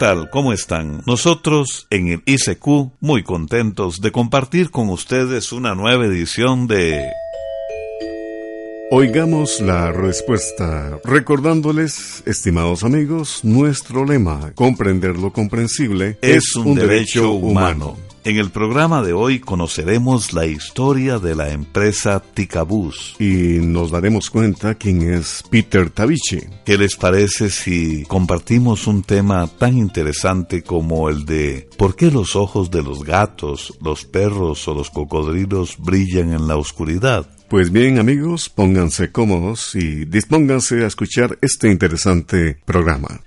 ¿Qué tal? ¿Cómo están? Nosotros en el ICQ muy contentos de compartir con ustedes una nueva edición de... Oigamos la respuesta, recordándoles, estimados amigos, nuestro lema, comprender lo comprensible es, un, derecho, humano. En el programa de hoy conoceremos la historia de la empresa Ticabús. Y nos daremos cuenta quién es Peter Tavichi. ¿Qué les parece si compartimos un tema tan interesante como el de por qué los ojos de los gatos, los perros o los cocodrilos brillan en la oscuridad? Pues bien amigos, pónganse cómodos y dispónganse a escuchar este interesante programa.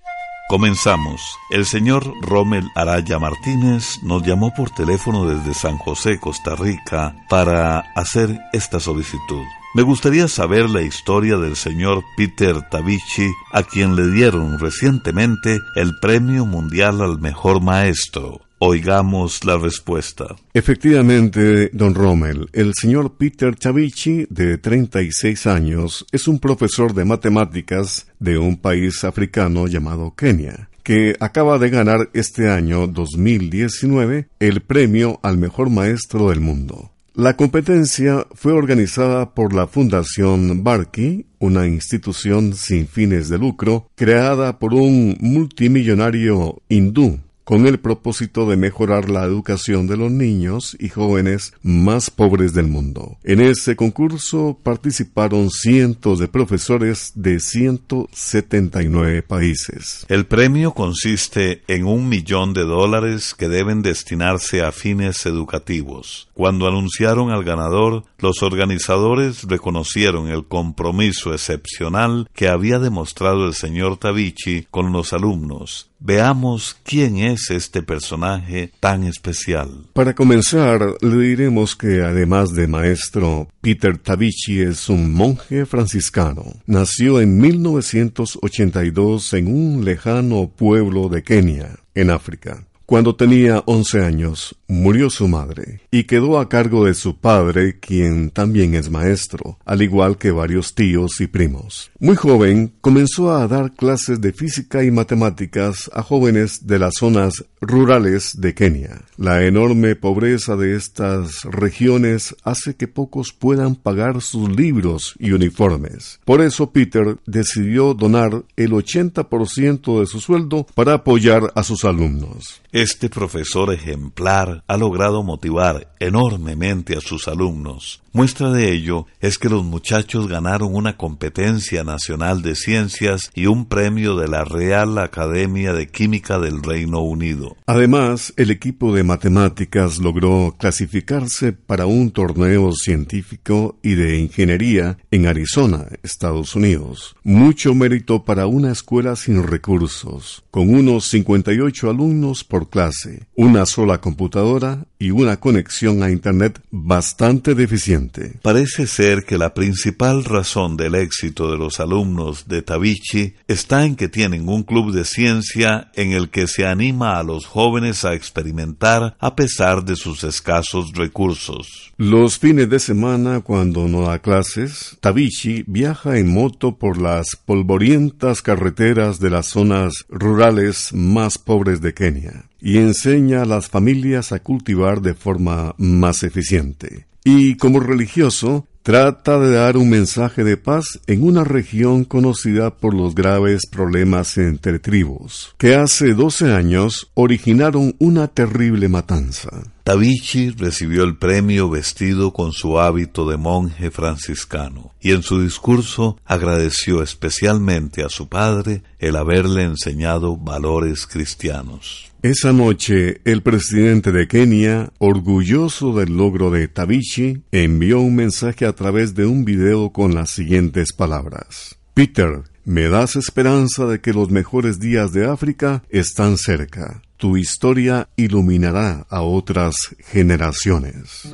Comenzamos. El señor Rommel Araya Martínez nos llamó por teléfono desde San José, Costa Rica, para hacer esta solicitud. Me gustaría saber la historia del señor Peter Tavichi, a quien le dieron recientemente el Premio Mundial al Mejor Maestro. Oigamos la respuesta. Efectivamente, don Rommel, el señor Peter Tavichi, de 36 años, es un profesor de matemáticas de un país africano llamado Kenia que acaba de ganar este año 2019 el premio al mejor maestro del mundo. La competencia fue organizada por la Fundación Barky, una institución sin fines de lucro creada por un multimillonario hindú con el propósito de mejorar la educación de los niños y jóvenes más pobres del mundo. En ese concurso participaron cientos de profesores de 179 países. El premio consiste en un millón de dólares que deben destinarse a fines educativos. Cuando anunciaron al ganador, los organizadores reconocieron el compromiso excepcional que había demostrado el señor Tavichi con los alumnos Veamos quién es este personaje tan especial. Para comenzar, le diremos que además de maestro, Peter Tavichi es un monje franciscano. Nació en 1982 en un lejano pueblo de Kenia, en África. Cuando tenía 11 años, murió su madre y quedó a cargo de su padre, quien también es maestro, al igual que varios tíos y primos. Muy joven, comenzó a dar clases de física y matemáticas a jóvenes de las zonas rurales de Kenia. La enorme pobreza de estas regiones hace que pocos puedan pagar sus libros y uniformes. Por eso Peter decidió donar el 80% de su sueldo para apoyar a sus alumnos. Este profesor ejemplar ha logrado motivar enormemente a sus alumnos. Muestra de ello es que los muchachos ganaron una competencia nacional de ciencias y un premio de la Real Academia de Química del Reino Unido. Además, el equipo de matemáticas logró clasificarse para un torneo científico y de ingeniería en Arizona, Estados Unidos. Mucho mérito para una escuela sin recursos, con unos 58 alumnos por clase, una sola computadora y una conexión a Internet bastante deficiente. Parece ser que la principal razón del éxito de los alumnos de Tavichi está en que tienen un club de ciencia en el que se anima a los jóvenes a experimentar a pesar de sus escasos recursos. Los fines de semana, cuando no da clases, Tavichi viaja en moto por las polvorientas carreteras de las zonas rurales más pobres de Kenia y enseña a las familias a cultivar de forma más eficiente. Y como religioso, trata de dar un mensaje de paz en una región conocida por los graves problemas entre tribus, que hace 12 años originaron una terrible matanza. Tavichi recibió el premio vestido con su hábito de monje franciscano y en su discurso agradeció especialmente a su padre el haberle enseñado valores cristianos. Esa noche, el presidente de Kenia, orgulloso del logro de Tabichi, envió un mensaje a través de un video con las siguientes palabras. Peter, me das esperanza de que los mejores días de África están cerca. Tu historia iluminará a otras generaciones.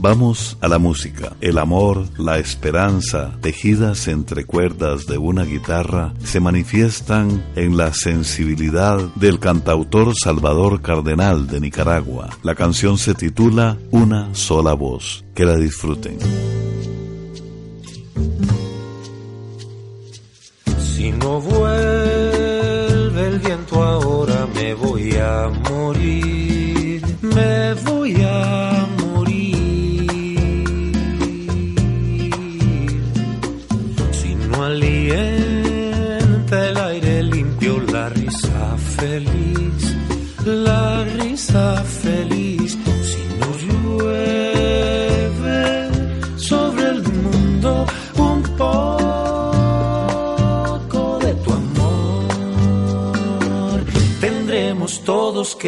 Vamos a la música. El amor, la esperanza, tejidas entre cuerdas de una guitarra, se manifiestan en la sensibilidad del cantautor Salvador Cardenal de Nicaragua. La canción se titula Una sola voz. Que la disfruten. Si no vuelve el viento me voy a morir,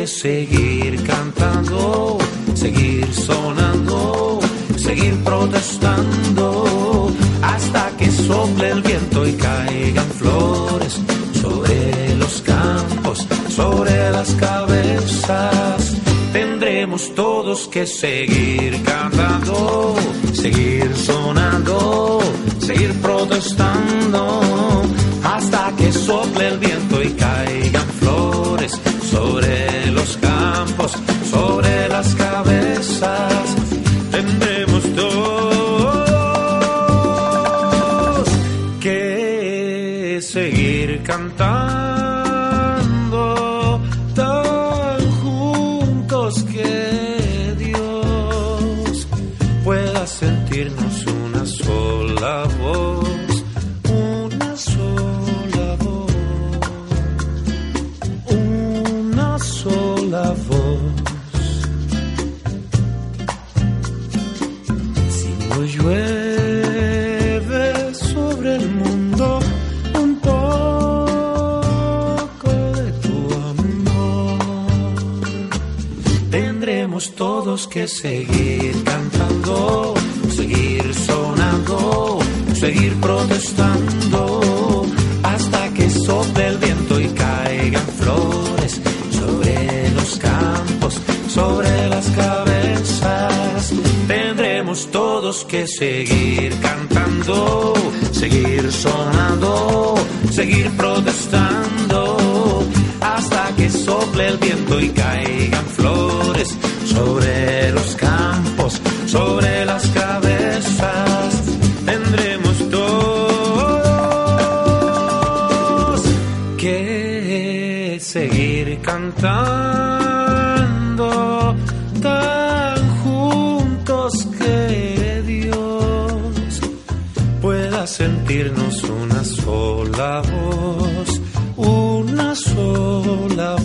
seguir cantando, seguir sonando, seguir protestando hasta que sople el viento y caigan flores sobre los campos, sobre las cabezas. Tendremos todos que seguir cantando, seguir sonando, seguir protestando todos que seguir cantando, seguir sonando, seguir protestando, hasta que sople el viento y caigan flores sobre los campos, sobre las cabezas. Tendremos todos que seguir cantando, seguir sonando, seguir protestando, hasta que sople el viento y caigan flores sentirnos una sola voz, una sola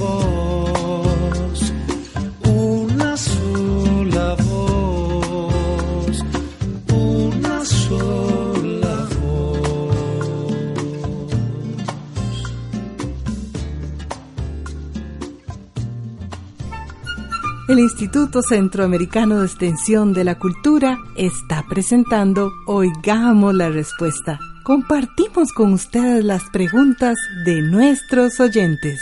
El Instituto Centroamericano de Extensión de la Cultura está presentando Oigamos la Respuesta. Compartimos con ustedes las preguntas de nuestros oyentes.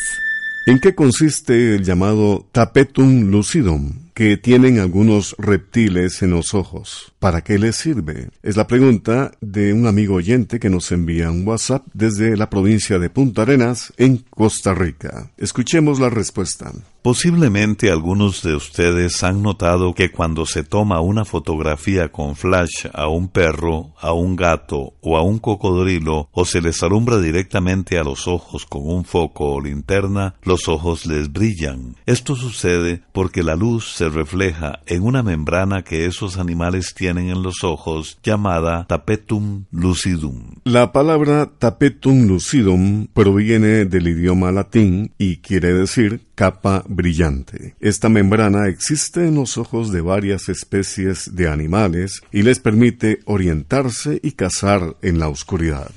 ¿En qué consiste el llamado tapetum lucidum? que tienen algunos reptiles en los ojos. ¿Para qué les sirve? Es la pregunta de un amigo oyente que nos envía un WhatsApp desde la provincia de Punta Arenas, en Costa Rica. Escuchemos la respuesta. Posiblemente algunos de ustedes han notado que cuando se toma una fotografía con flash a un perro, a un gato o a un cocodrilo o se les alumbra directamente a los ojos con un foco o linterna, los ojos les brillan. Esto sucede porque la luz se refleja en una membrana que esos animales tienen en los ojos llamada tapetum lucidum. La palabra tapetum lucidum proviene del idioma latín y quiere decir capa brillante. Esta membrana existe en los ojos de varias especies de animales y les permite orientarse y cazar en la oscuridad.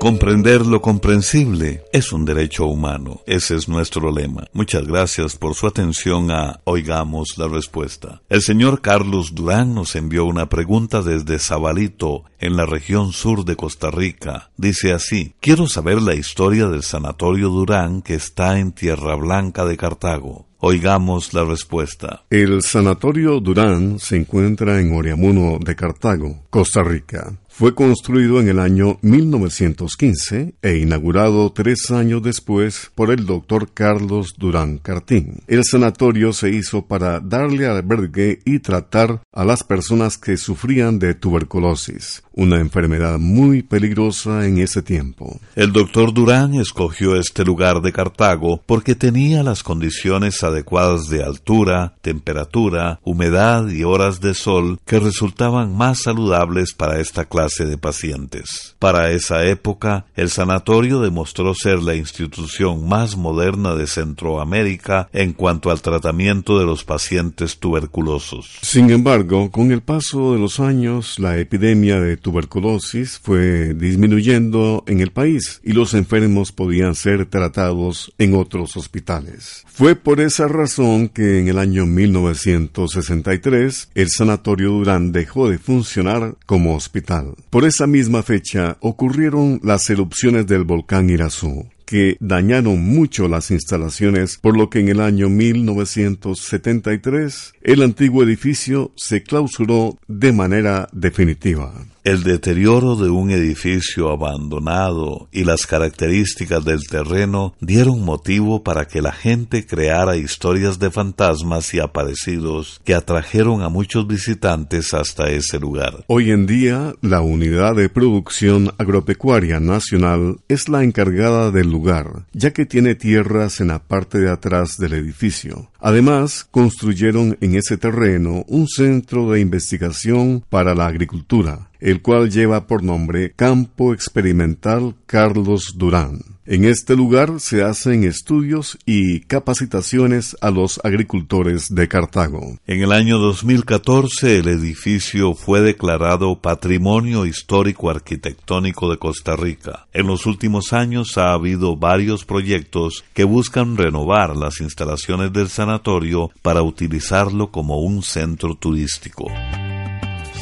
Comprender lo comprensible es un derecho humano. Ese es nuestro lema. Muchas gracias por su atención a Oigamos la Respuesta. El señor Carlos Durán nos envió una pregunta desde Zabalito, en la región sur de Costa Rica. Dice así, quiero saber la historia del Sanatorio Durán que está en Tierra Blanca de Cartago. Oigamos la respuesta. El Sanatorio Durán se encuentra en Oriamuno de Cartago, Costa Rica. Fue construido en el año 1915 e inaugurado tres años después por el doctor Carlos Durán Cartín. El sanatorio se hizo para darle albergue y tratar a las personas que sufrían de tuberculosis, una enfermedad muy peligrosa en ese tiempo. El doctor Durán escogió este lugar de Cartago porque tenía las condiciones adecuadas de altura, temperatura, humedad y horas de sol que resultaban más saludables para esta clase de pacientes. Para esa época, el sanatorio demostró ser la institución más moderna de Centroamérica en cuanto al tratamiento de los pacientes tuberculosos. Sin embargo, con el paso de los años, la epidemia de tuberculosis fue disminuyendo en el país y los enfermos podían ser tratados en otros hospitales. Fue por esa razón que en el año 1963 el Sanatorio Durán dejó de funcionar como hospital. Por esa misma fecha ocurrieron las erupciones del volcán Irazú que dañaron mucho las instalaciones, por lo que en el año 1973 el antiguo edificio se clausuró de manera definitiva. El deterioro de un edificio abandonado y las características del terreno dieron motivo para que la gente creara historias de fantasmas y aparecidos que atrajeron a muchos visitantes hasta ese lugar. Hoy en día, la Unidad de Producción Agropecuaria Nacional es la encargada del lugar, ya que tiene tierras en la parte de atrás del edificio. Además, construyeron en ese terreno un centro de investigación para la agricultura el cual lleva por nombre Campo Experimental Carlos Durán. En este lugar se hacen estudios y capacitaciones a los agricultores de Cartago. En el año 2014 el edificio fue declarado Patrimonio Histórico Arquitectónico de Costa Rica. En los últimos años ha habido varios proyectos que buscan renovar las instalaciones del sanatorio para utilizarlo como un centro turístico.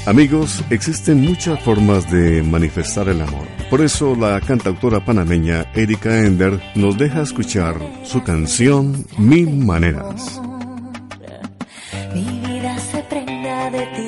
Amigos, existen muchas formas de manifestar el amor. Por eso la cantautora panameña Erika Ender nos deja escuchar su canción Mil Maneras. Mi vida se prenda de ti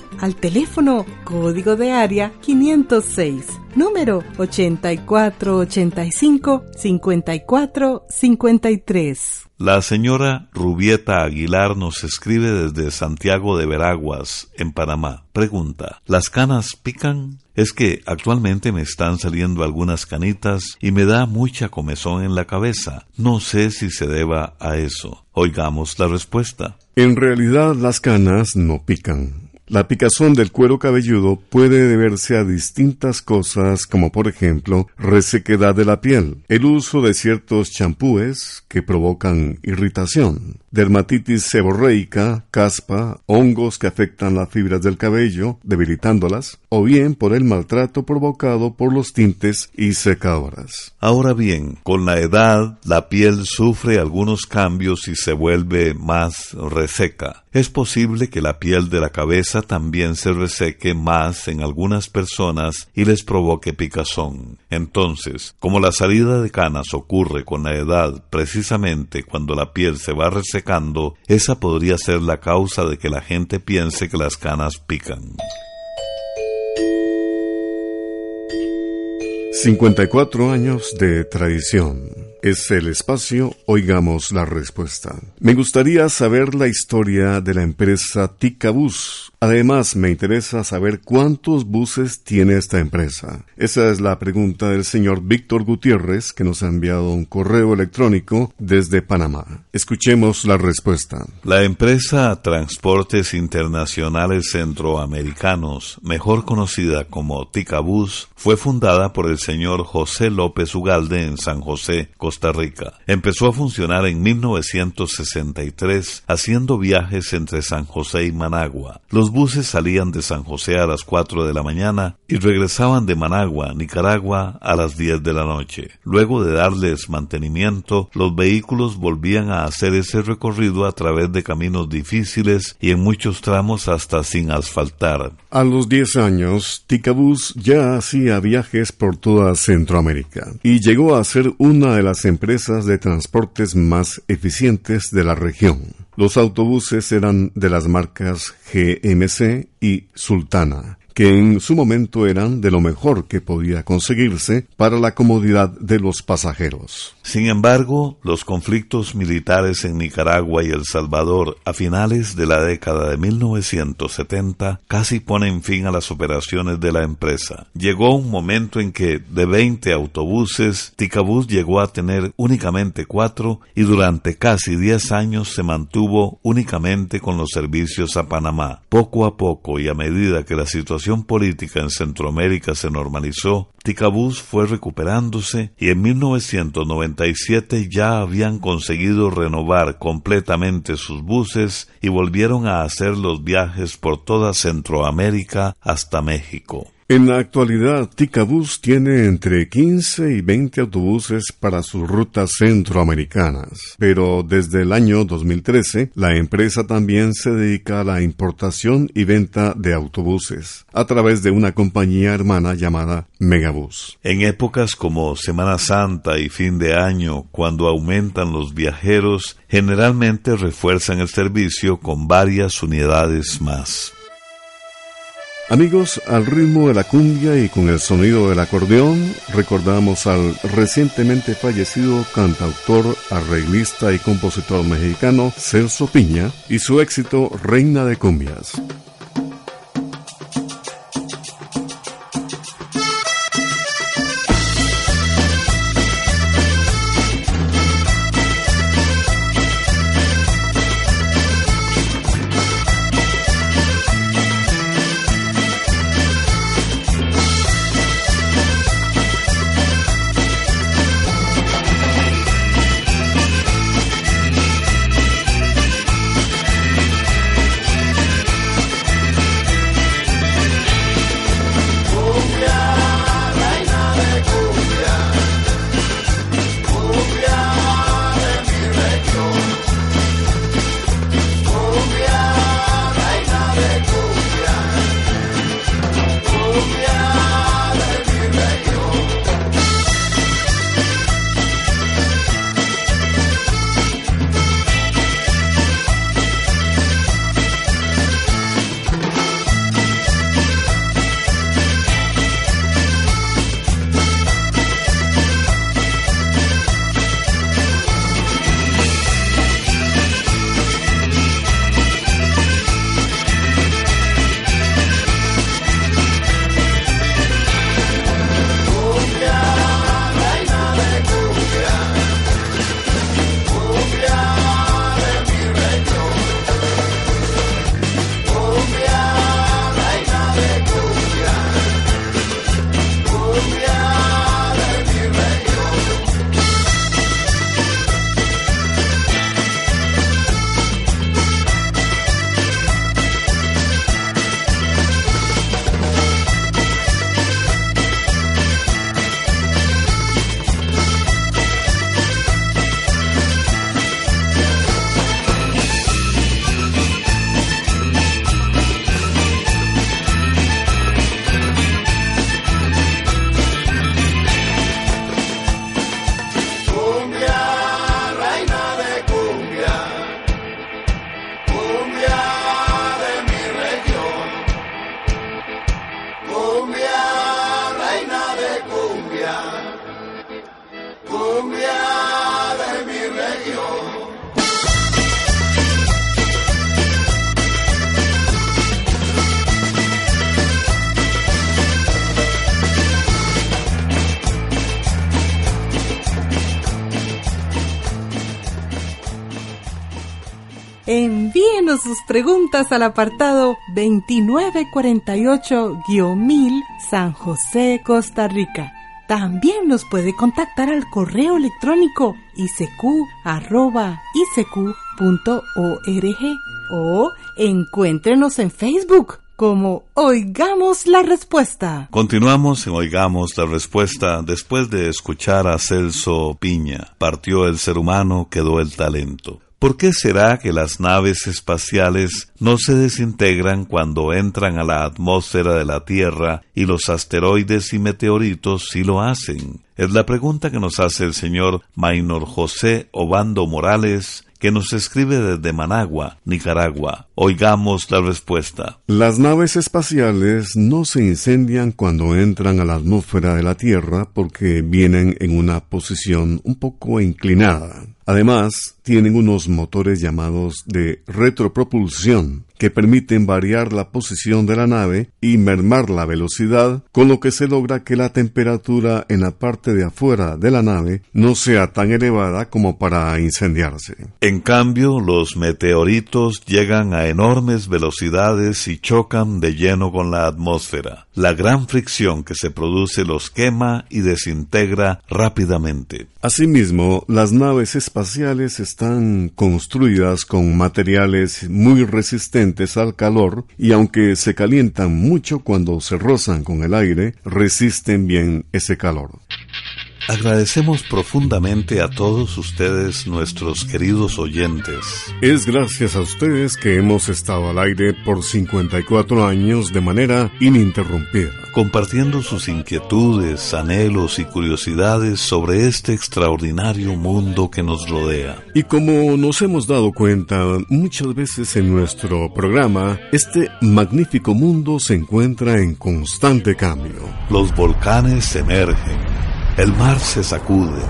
al teléfono código de área 506, número 8485-5453. La señora Rubieta Aguilar nos escribe desde Santiago de Veraguas, en Panamá. Pregunta, ¿las canas pican? Es que actualmente me están saliendo algunas canitas y me da mucha comezón en la cabeza. No sé si se deba a eso. Oigamos la respuesta. En realidad las canas no pican. La picazón del cuero cabelludo puede deberse a distintas cosas como por ejemplo resequedad de la piel, el uso de ciertos champúes que provocan irritación, dermatitis seborreica, caspa, hongos que afectan las fibras del cabello, debilitándolas, o bien por el maltrato provocado por los tintes y secadoras. Ahora bien, con la edad la piel sufre algunos cambios y se vuelve más reseca. Es posible que la piel de la cabeza también se reseque más en algunas personas y les provoque picazón. Entonces, como la salida de canas ocurre con la edad precisamente cuando la piel se va resecando, esa podría ser la causa de que la gente piense que las canas pican. 54 años de tradición es el espacio Oigamos la Respuesta. Me gustaría saber la historia de la empresa Ticabús. Además, me interesa saber cuántos buses tiene esta empresa. Esa es la pregunta del señor Víctor Gutiérrez, que nos ha enviado un correo electrónico desde Panamá. Escuchemos la respuesta. La empresa Transportes Internacionales Centroamericanos, mejor conocida como Ticabús, fue fundada por el señor José López Ugalde en San José, Costa Rica. Empezó a funcionar en 1963 haciendo viajes entre San José y Managua. Buses salían de San José a las 4 de la mañana y regresaban de Managua, Nicaragua, a las 10 de la noche. Luego de darles mantenimiento, los vehículos volvían a hacer ese recorrido a través de caminos difíciles y en muchos tramos hasta sin asfaltar. A los 10 años, Ticabús ya hacía viajes por toda Centroamérica y llegó a ser una de las empresas de transportes más eficientes de la región. Los autobuses eran de las marcas GMC y Sultana en su momento eran de lo mejor que podía conseguirse para la comodidad de los pasajeros. Sin embargo, los conflictos militares en Nicaragua y El Salvador a finales de la década de 1970 casi ponen fin a las operaciones de la empresa. Llegó un momento en que de 20 autobuses, Ticabús llegó a tener únicamente cuatro y durante casi 10 años se mantuvo únicamente con los servicios a Panamá. Poco a poco y a medida que la situación política en Centroamérica se normalizó, Ticabús fue recuperándose y en 1997 ya habían conseguido renovar completamente sus buses y volvieron a hacer los viajes por toda Centroamérica hasta México. En la actualidad, Ticabús tiene entre 15 y 20 autobuses para sus rutas centroamericanas, pero desde el año 2013 la empresa también se dedica a la importación y venta de autobuses a través de una compañía hermana llamada Megabús. En épocas como Semana Santa y fin de año, cuando aumentan los viajeros, generalmente refuerzan el servicio con varias unidades más. Amigos, al ritmo de la cumbia y con el sonido del acordeón, recordamos al recientemente fallecido cantautor, arreglista y compositor mexicano Celso Piña y su éxito Reina de Cumbias. Preguntas al apartado 2948-1000 San José, Costa Rica. También nos puede contactar al correo electrónico isq.org o encuéntrenos en Facebook como Oigamos la Respuesta. Continuamos en Oigamos la Respuesta después de escuchar a Celso Piña. Partió el ser humano, quedó el talento. ¿Por qué será que las naves espaciales no se desintegran cuando entran a la atmósfera de la Tierra y los asteroides y meteoritos sí lo hacen? Es la pregunta que nos hace el señor Maynor José Obando Morales, que nos escribe desde Managua, Nicaragua. Oigamos la respuesta. Las naves espaciales no se incendian cuando entran a la atmósfera de la Tierra porque vienen en una posición un poco inclinada. Además, tienen unos motores llamados de retropropulsión que permiten variar la posición de la nave y mermar la velocidad, con lo que se logra que la temperatura en la parte de afuera de la nave no sea tan elevada como para incendiarse. En cambio, los meteoritos llegan a enormes velocidades y chocan de lleno con la atmósfera. La gran fricción que se produce los quema y desintegra rápidamente. Asimismo, las naves espaciales están construidas con materiales muy resistentes al calor y aunque se calientan mucho cuando se rozan con el aire, resisten bien ese calor. Agradecemos profundamente a todos ustedes, nuestros queridos oyentes. Es gracias a ustedes que hemos estado al aire por 54 años de manera ininterrumpida. Compartiendo sus inquietudes, anhelos y curiosidades sobre este extraordinario mundo que nos rodea. Y como nos hemos dado cuenta muchas veces en nuestro programa, este magnífico mundo se encuentra en constante cambio. Los volcanes emergen el mar se sacude,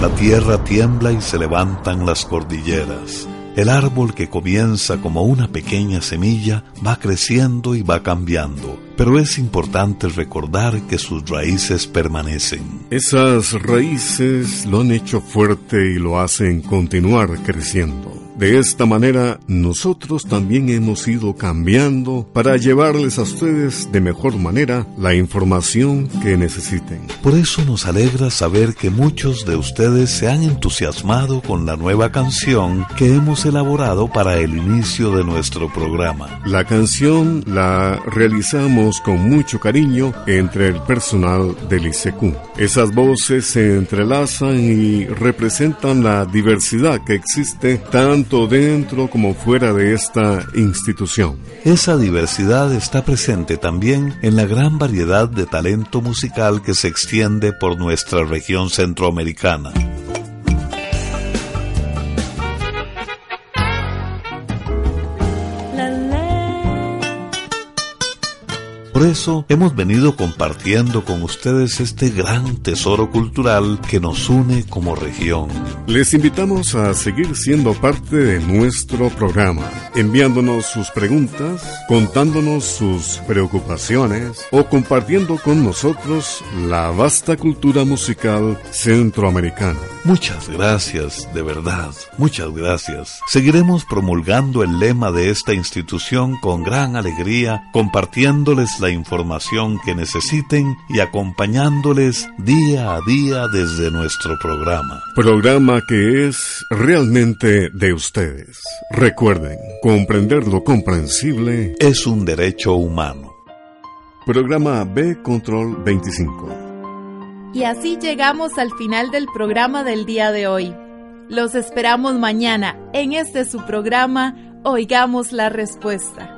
la tierra tiembla y se levantan las cordilleras. El árbol que comienza como una pequeña semilla va creciendo y va cambiando, pero es importante recordar que sus raíces permanecen. Esas raíces lo han hecho fuerte y lo hacen continuar creciendo. De esta manera, nosotros también hemos ido cambiando para llevarles a ustedes de mejor manera la información que necesiten. Por eso nos alegra saber que muchos de ustedes se han entusiasmado con la nueva canción que hemos elaborado para el inicio de nuestro programa. La canción la realizamos con mucho cariño entre el personal del ICQ. Esas voces se entrelazan y representan la diversidad que existe tanto dentro como fuera de esta institución. Esa diversidad está presente también en la gran variedad de talento musical que se extiende por nuestra región centroamericana. Por eso hemos venido compartiendo con ustedes este gran tesoro cultural que nos une como región. Les invitamos a seguir siendo parte de nuestro programa, enviándonos sus preguntas, contándonos sus preocupaciones o compartiendo con nosotros la vasta cultura musical centroamericana. Muchas gracias, de verdad, muchas gracias. Seguiremos promulgando el lema de esta institución con gran alegría, compartiéndoles la la información que necesiten y acompañándoles día a día desde nuestro programa. Programa que es realmente de ustedes. Recuerden, comprender lo comprensible es un derecho humano. Programa B Control 25. Y así llegamos al final del programa del día de hoy. Los esperamos mañana en este su programa Oigamos la Respuesta.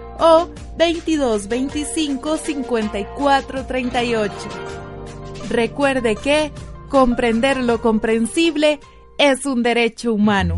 o 2225-5438. Recuerde que comprender lo comprensible es un derecho humano.